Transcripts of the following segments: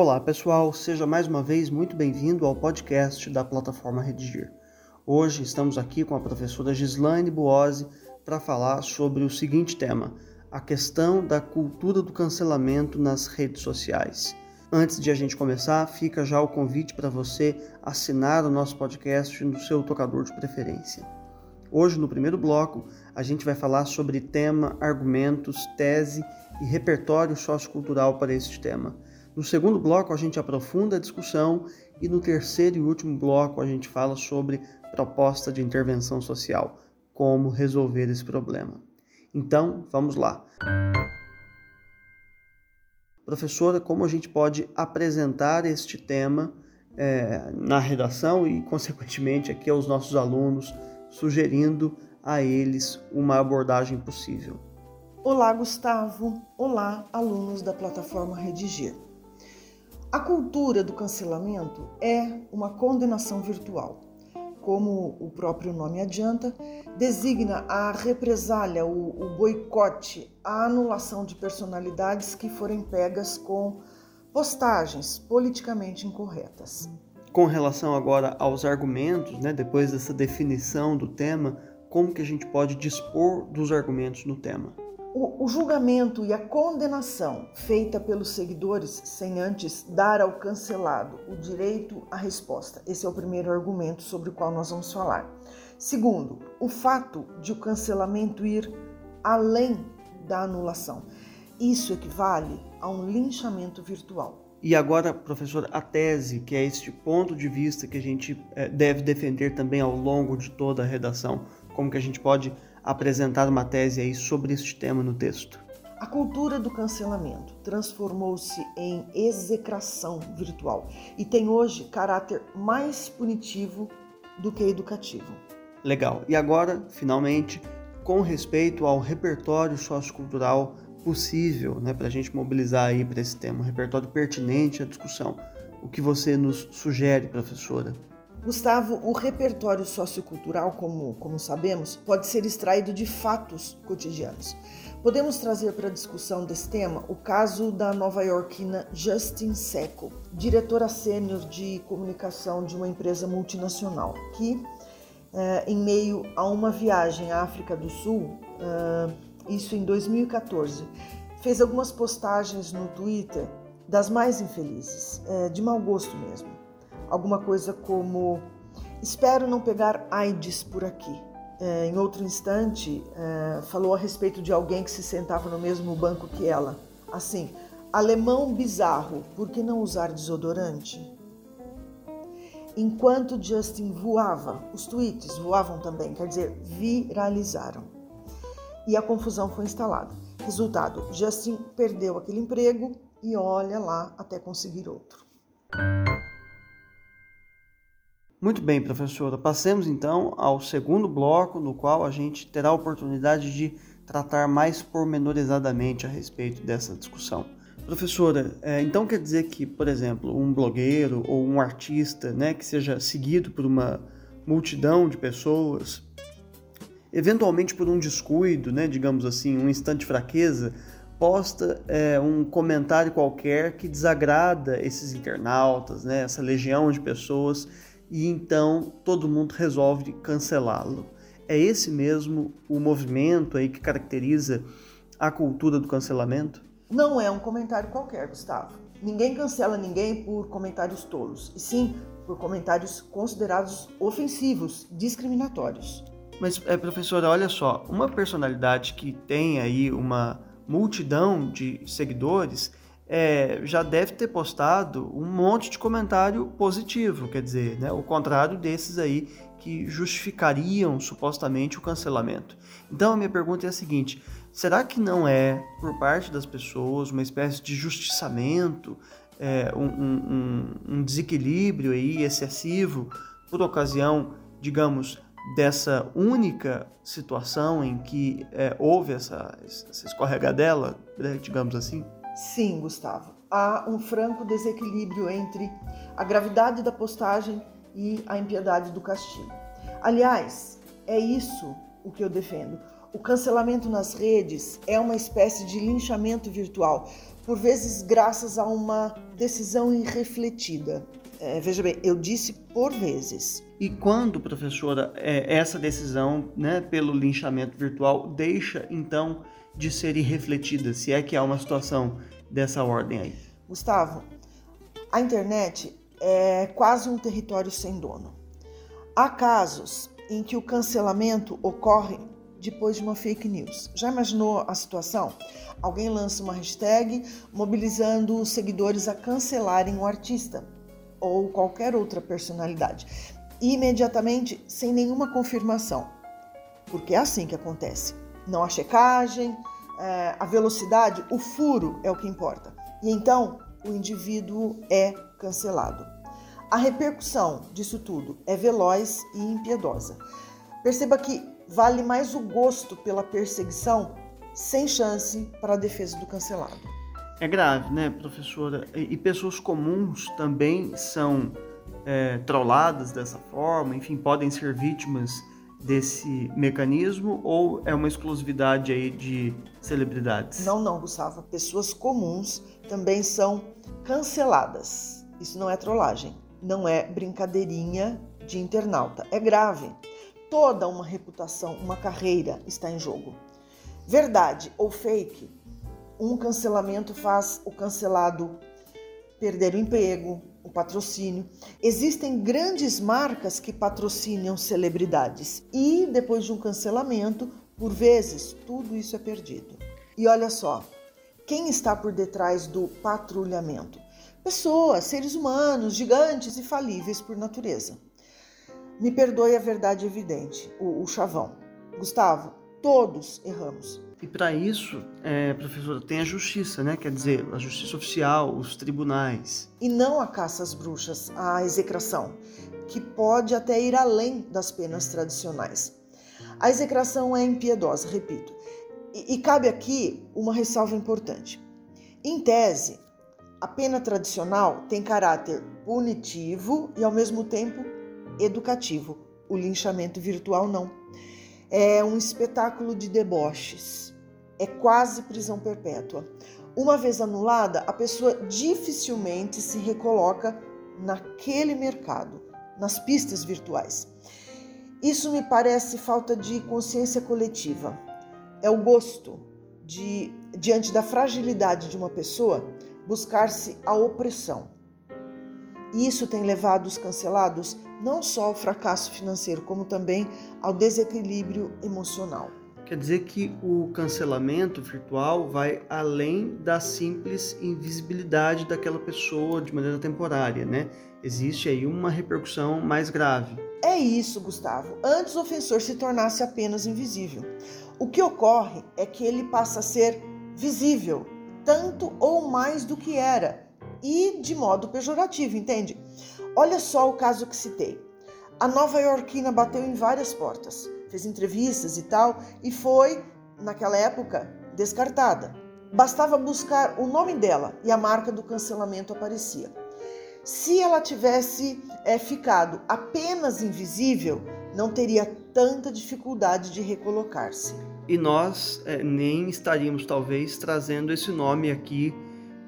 Olá pessoal, seja mais uma vez muito bem-vindo ao podcast da plataforma Redigir. Hoje estamos aqui com a professora Gislaine Buozzi para falar sobre o seguinte tema: a questão da cultura do cancelamento nas redes sociais. Antes de a gente começar, fica já o convite para você assinar o nosso podcast no seu tocador de preferência. Hoje, no primeiro bloco, a gente vai falar sobre tema, argumentos, tese e repertório sociocultural para este tema. No segundo bloco, a gente aprofunda a discussão e no terceiro e último bloco, a gente fala sobre proposta de intervenção social, como resolver esse problema. Então, vamos lá. Professora, como a gente pode apresentar este tema é, na redação e, consequentemente, aqui aos nossos alunos, sugerindo a eles uma abordagem possível? Olá, Gustavo. Olá, alunos da plataforma Redigir. A cultura do cancelamento é uma condenação virtual. Como o próprio nome adianta, designa a represália, o, o boicote, a anulação de personalidades que forem pegas com postagens politicamente incorretas. Com relação agora aos argumentos, né, depois dessa definição do tema, como que a gente pode dispor dos argumentos no tema? O, o, julgamento e a condenação feita pelos seguidores sem antes dar ao cancelado o direito à resposta. Esse é o primeiro argumento sobre o qual nós vamos falar. Segundo, o fato de o cancelamento ir além da anulação. Isso equivale a um linchamento virtual. E agora, professor, a tese, que é este ponto de vista que a gente é, deve defender também ao longo de toda a redação, como que a gente pode apresentar uma tese aí sobre este tema no texto. A cultura do cancelamento transformou-se em execração virtual e tem hoje caráter mais punitivo do que educativo. Legal. E agora, finalmente, com respeito ao repertório sociocultural possível, né, para a gente mobilizar aí para esse tema, um repertório pertinente à discussão. O que você nos sugere, professora? Gustavo, o repertório sociocultural, como, como sabemos, pode ser extraído de fatos cotidianos. Podemos trazer para a discussão desse tema o caso da nova-iorquina Justin Seco, diretora sênior de comunicação de uma empresa multinacional, que, eh, em meio a uma viagem à África do Sul, eh, isso em 2014, fez algumas postagens no Twitter das mais infelizes, eh, de mau gosto mesmo alguma coisa como: Espero não pegar AIDS por aqui. É, em outro instante, é, falou a respeito de alguém que se sentava no mesmo banco que ela. Assim, alemão bizarro, por que não usar desodorante? Enquanto Justin voava, os tweets voavam também, quer dizer, viralizaram. E a confusão foi instalada. Resultado: Justin perdeu aquele emprego e olha lá até conseguir outro. Muito bem, professora. Passemos então ao segundo bloco, no qual a gente terá a oportunidade de tratar mais pormenorizadamente a respeito dessa discussão. Professora, é, então quer dizer que, por exemplo, um blogueiro ou um artista né, que seja seguido por uma multidão de pessoas, eventualmente por um descuido, né, digamos assim, um instante de fraqueza, posta é, um comentário qualquer que desagrada esses internautas, né, essa legião de pessoas e então todo mundo resolve cancelá-lo. É esse mesmo o movimento aí que caracteriza a cultura do cancelamento? Não é um comentário qualquer, Gustavo. Ninguém cancela ninguém por comentários tolos, e sim por comentários considerados ofensivos, discriminatórios. Mas, é, professora, olha só, uma personalidade que tem aí uma multidão de seguidores, é, já deve ter postado um monte de comentário positivo, quer dizer, né, o contrário desses aí que justificariam supostamente o cancelamento. Então a minha pergunta é a seguinte: será que não é por parte das pessoas uma espécie de justiçamento, é, um, um, um desequilíbrio aí excessivo por ocasião, digamos, dessa única situação em que é, houve essa, essa escorregadela, né, digamos assim? Sim, Gustavo. Há um franco desequilíbrio entre a gravidade da postagem e a impiedade do castigo. Aliás, é isso o que eu defendo. O cancelamento nas redes é uma espécie de linchamento virtual, por vezes graças a uma decisão irrefletida. É, veja bem, eu disse por vezes. E quando, professora, é, essa decisão né, pelo linchamento virtual deixa então de ser irrefletida, se é que há uma situação dessa ordem aí? Gustavo, a internet é quase um território sem dono. Há casos em que o cancelamento ocorre depois de uma fake news. Já imaginou a situação? Alguém lança uma hashtag mobilizando os seguidores a cancelarem o artista ou qualquer outra personalidade, imediatamente sem nenhuma confirmação. Porque é assim que acontece. Não há checagem, é, a velocidade, o furo é o que importa. E então o indivíduo é cancelado. A repercussão disso tudo é veloz e impiedosa. Perceba que vale mais o gosto pela perseguição sem chance para a defesa do cancelado. É grave, né, professora? E, pessoas comuns também são é, trolladas dessa forma, enfim, podem ser vítimas desse mecanismo ou é uma exclusividade aí de celebridades? Não, não, Gustavo. Pessoas comuns também são canceladas. Isso não é trollagem, não é brincadeirinha de internauta. É grave. Toda uma reputação, uma carreira está em jogo. Verdade ou fake, um cancelamento faz o cancelado perder o emprego, o patrocínio. Existem grandes marcas que patrocinam celebridades e depois de um cancelamento, por vezes, tudo isso é perdido. E olha só, quem está por detrás do patrulhamento? Pessoas, seres humanos, gigantes e falíveis por natureza. Me perdoe a verdade evidente, o, o chavão. Gustavo, todos erramos. E para isso, é, professora, tem a justiça, né? Quer dizer, a justiça oficial, os tribunais. E não a caça às bruxas, a execração, que pode até ir além das penas tradicionais. A execração é impiedosa, repito. E, e cabe aqui uma ressalva importante. Em tese, a pena tradicional tem caráter punitivo e, ao mesmo tempo, educativo. O linchamento virtual não. É um espetáculo de deboches. É quase prisão perpétua. Uma vez anulada, a pessoa dificilmente se recoloca naquele mercado, nas pistas virtuais. Isso me parece falta de consciência coletiva. É o gosto de, diante da fragilidade de uma pessoa, buscar-se a opressão. E isso tem levado os cancelados não só ao fracasso financeiro, como também ao desequilíbrio emocional. Quer dizer que o cancelamento virtual vai além da simples invisibilidade daquela pessoa de maneira temporária, né? Existe aí uma repercussão mais grave. É isso, Gustavo. Antes o ofensor se tornasse apenas invisível. O que ocorre é que ele passa a ser visível, tanto ou mais do que era, e de modo pejorativo, entende? Olha só o caso que citei. A nova iorquina bateu em várias portas, fez entrevistas e tal, e foi, naquela época, descartada. Bastava buscar o nome dela e a marca do cancelamento aparecia. Se ela tivesse é, ficado apenas invisível, não teria tanta dificuldade de recolocar-se. E nós é, nem estaríamos, talvez, trazendo esse nome aqui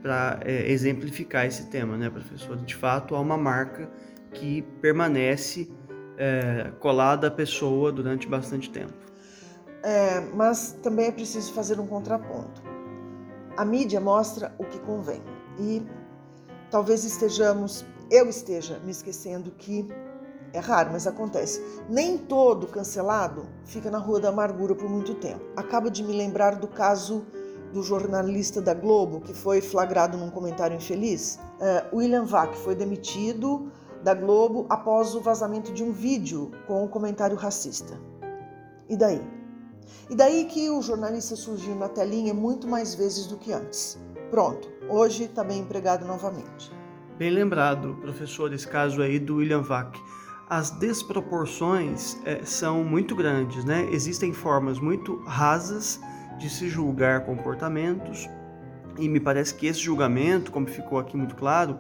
para é, exemplificar esse tema, né, professor? De fato, há uma marca que permanece é, colada à pessoa durante bastante tempo. É, mas também é preciso fazer um contraponto. A mídia mostra o que convém e talvez estejamos, eu esteja me esquecendo que é raro, mas acontece. Nem todo cancelado fica na Rua da Amargura por muito tempo. Acabo de me lembrar do caso do jornalista da Globo que foi flagrado num comentário infeliz? Uh, William Vac foi demitido da Globo após o vazamento de um vídeo com um comentário racista. E daí? E daí que o jornalista surgiu na telinha muito mais vezes do que antes. Pronto, hoje está bem empregado novamente. Bem lembrado, professor, esse caso aí do William Vac. As desproporções é, são muito grandes, né? Existem formas muito rasas de se julgar comportamentos, e me parece que esse julgamento, como ficou aqui muito claro,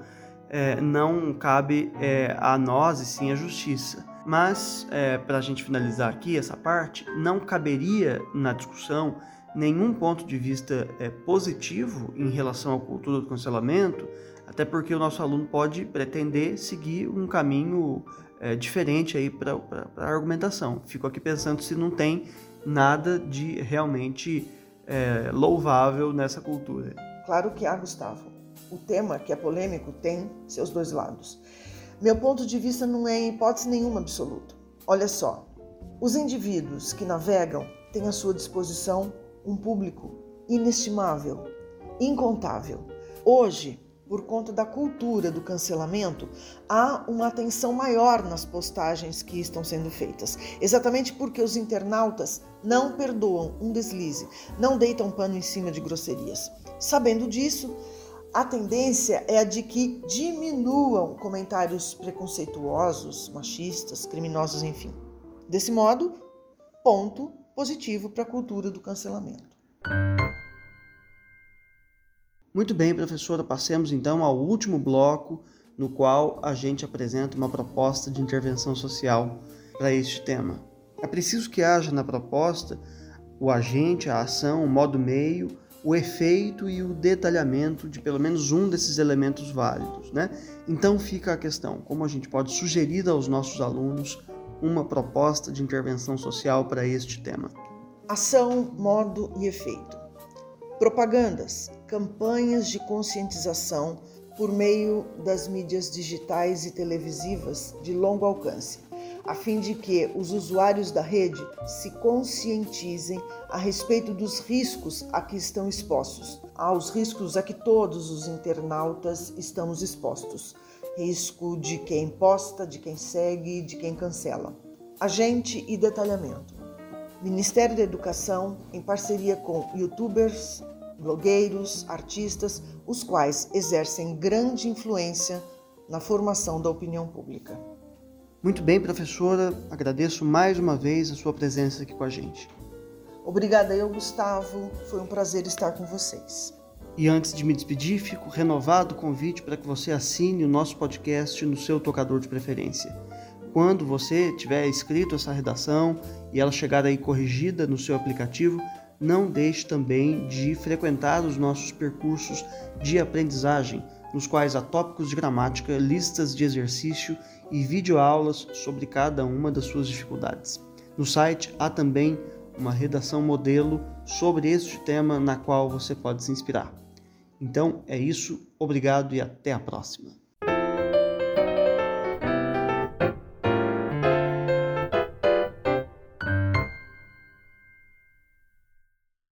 é, não cabe é, a nós e sim à justiça. Mas, é, para a gente finalizar aqui essa parte, não caberia na discussão nenhum ponto de vista é, positivo em relação à cultura do cancelamento, até porque o nosso aluno pode pretender seguir um caminho é, diferente aí para a argumentação. Fico aqui pensando se não tem nada de realmente é, louvável nessa cultura. Claro que há, Gustavo. O tema, que é polêmico, tem seus dois lados. Meu ponto de vista não é em hipótese nenhuma absoluto. Olha só, os indivíduos que navegam têm à sua disposição um público inestimável, incontável. Hoje, por conta da cultura do cancelamento, há uma atenção maior nas postagens que estão sendo feitas. Exatamente porque os internautas não perdoam um deslize, não deitam pano em cima de grosserias. Sabendo disso, a tendência é a de que diminuam comentários preconceituosos, machistas, criminosos, enfim. Desse modo, ponto positivo para a cultura do cancelamento. Muito bem, professora, passemos então ao último bloco, no qual a gente apresenta uma proposta de intervenção social para este tema. É preciso que haja na proposta o agente, a ação, o modo meio, o efeito e o detalhamento de pelo menos um desses elementos válidos, né? Então fica a questão, como a gente pode sugerir aos nossos alunos uma proposta de intervenção social para este tema? Ação, modo e efeito. Propagandas, campanhas de conscientização por meio das mídias digitais e televisivas de longo alcance, a fim de que os usuários da rede se conscientizem a respeito dos riscos a que estão expostos, aos riscos a que todos os internautas estamos expostos. Risco de quem posta, de quem segue, de quem cancela. Agente e detalhamento. Ministério da Educação, em parceria com youtubers, blogueiros, artistas, os quais exercem grande influência na formação da opinião pública. Muito bem, professora, agradeço mais uma vez a sua presença aqui com a gente. Obrigada eu, Gustavo, foi um prazer estar com vocês. E antes de me despedir, fico renovado o convite para que você assine o nosso podcast no seu tocador de preferência. Quando você tiver escrito essa redação e ela chegar aí corrigida no seu aplicativo, não deixe também de frequentar os nossos percursos de aprendizagem, nos quais há tópicos de gramática, listas de exercício e videoaulas sobre cada uma das suas dificuldades. No site há também uma redação modelo sobre este tema na qual você pode se inspirar. Então é isso, obrigado e até a próxima.